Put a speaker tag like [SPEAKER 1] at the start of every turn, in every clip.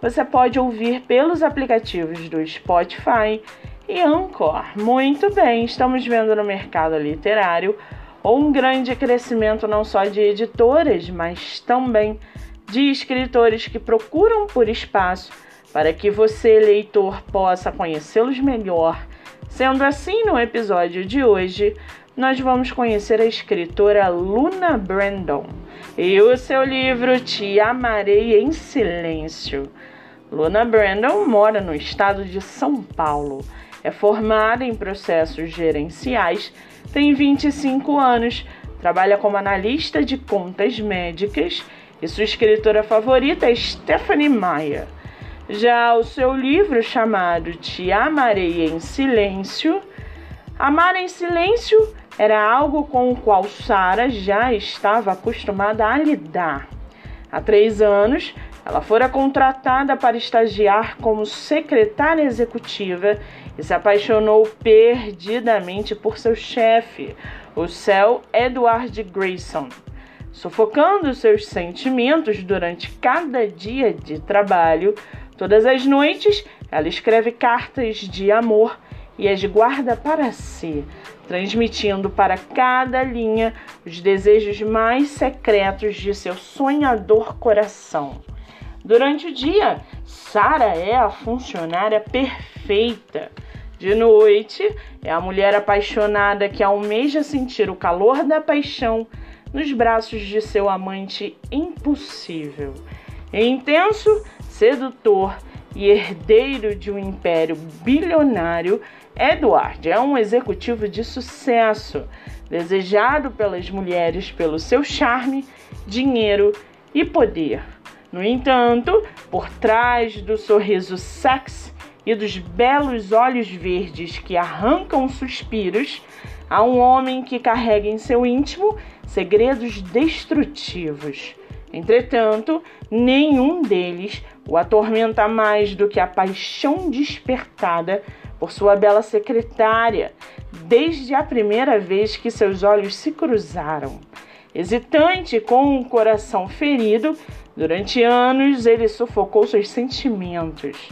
[SPEAKER 1] você pode ouvir pelos aplicativos do Spotify e Anchor. Muito bem, estamos vendo no mercado literário um grande crescimento não só de editoras, mas também de escritores que procuram por espaço para que você, leitor, possa conhecê-los melhor. Sendo assim, no episódio de hoje, nós vamos conhecer a escritora Luna Brandon e o seu livro Te Amarei em Silêncio. Luna Brandon mora no estado de São Paulo. É formada em processos gerenciais, tem 25 anos, trabalha como analista de contas médicas e sua escritora favorita é Stephanie Meyer. Já o seu livro chamado Te Amarei em Silêncio, Amar em Silêncio era algo com o qual Sara já estava acostumada a lidar. Há três anos, ela fora contratada para estagiar como secretária executiva e se apaixonou perdidamente por seu chefe, o céu Edward Grayson. Sufocando seus sentimentos durante cada dia de trabalho, todas as noites ela escreve cartas de amor e as guarda para si, transmitindo para cada linha os desejos mais secretos de seu sonhador coração. Durante o dia, Sara é a funcionária perfeita. De noite, é a mulher apaixonada que almeja sentir o calor da paixão nos braços de seu amante impossível. É intenso, sedutor e herdeiro de um império bilionário, Edward é um executivo de sucesso, desejado pelas mulheres pelo seu charme, dinheiro e poder. No entanto, por trás do sorriso sexy e dos belos olhos verdes que arrancam suspiros, há um homem que carrega em seu íntimo segredos destrutivos. Entretanto, nenhum deles o atormenta mais do que a paixão despertada por sua bela secretária, desde a primeira vez que seus olhos se cruzaram. Hesitante, com o coração ferido, durante anos ele sufocou seus sentimentos,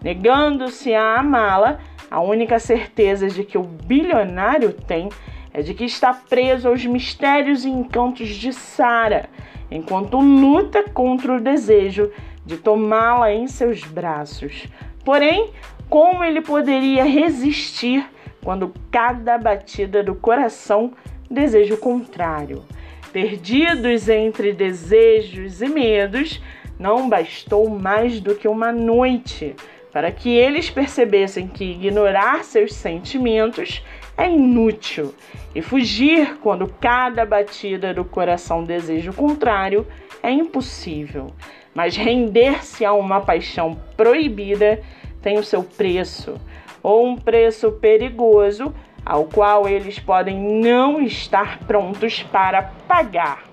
[SPEAKER 1] negando-se a amá-la. A única certeza de que o bilionário tem é de que está preso aos mistérios e encantos de Sara, enquanto luta contra o desejo de tomá-la em seus braços. Porém, como ele poderia resistir quando cada batida do coração deseja o contrário? Perdidos entre desejos e medos, não bastou mais do que uma noite para que eles percebessem que ignorar seus sentimentos é inútil e fugir quando cada batida do coração deseja o contrário é impossível. Mas render-se a uma paixão proibida tem o seu preço, ou um preço perigoso ao qual eles podem não estar prontos para pagar.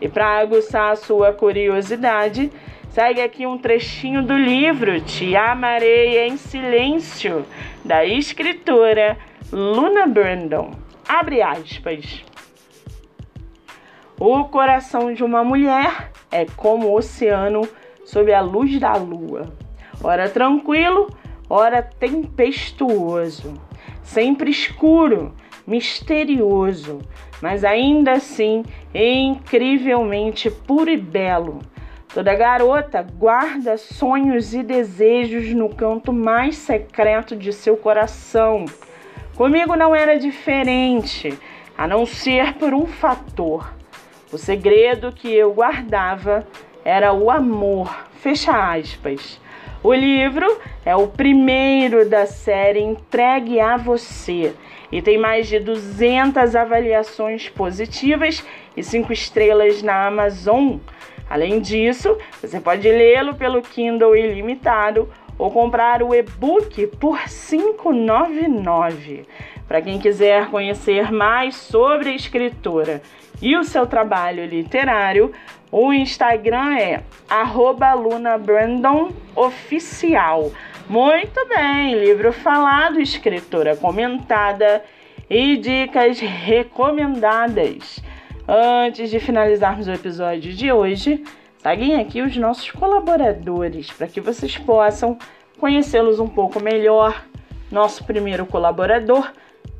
[SPEAKER 1] E para aguçar a sua curiosidade, segue aqui um trechinho do livro Te Amarei em Silêncio, da escritora Luna Brandon. Abre aspas. O coração de uma mulher é como o oceano sob a luz da lua, ora tranquilo, ora tempestuoso sempre escuro, misterioso, mas ainda assim incrivelmente puro e belo. Toda garota guarda sonhos e desejos no canto mais secreto de seu coração. Comigo não era diferente, a não ser por um fator. O segredo que eu guardava era o amor. Fecha aspas. O livro é o primeiro da série entregue a você e tem mais de 200 avaliações positivas e 5 estrelas na Amazon. Além disso, você pode lê-lo pelo Kindle ilimitado ou comprar o e-book por R$ 5,99. Para quem quiser conhecer mais sobre a escritora e o seu trabalho literário, o Instagram é @lunabrandon_oficial. Muito bem, livro falado, escritora comentada e dicas recomendadas. Antes de finalizarmos o episódio de hoje, taguem aqui os nossos colaboradores para que vocês possam conhecê-los um pouco melhor. Nosso primeiro colaborador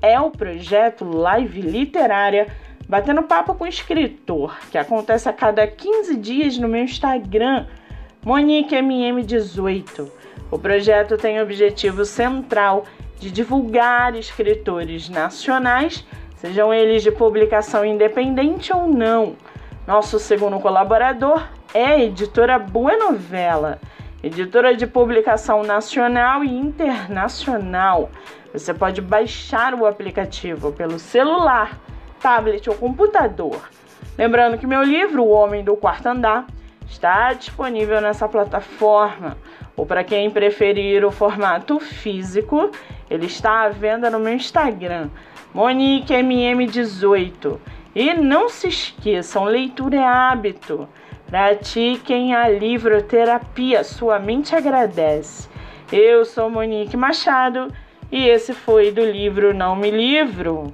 [SPEAKER 1] é o projeto Live Literária Batendo Papo com Escritor, que acontece a cada 15 dias no meu Instagram, MoniqueMM18. O projeto tem o objetivo central de divulgar escritores nacionais, sejam eles de publicação independente ou não. Nosso segundo colaborador é a editora Boa Novela, editora de publicação nacional e internacional. Você pode baixar o aplicativo pelo celular tablet ou computador. Lembrando que meu livro, O Homem do Quarto Andar, está disponível nessa plataforma. Ou para quem preferir o formato físico, ele está à venda no meu Instagram, MoniqueMM18. E não se esqueçam, leitura é hábito. Pratiquem a livroterapia, sua mente agradece. Eu sou Monique Machado e esse foi do livro Não Me Livro.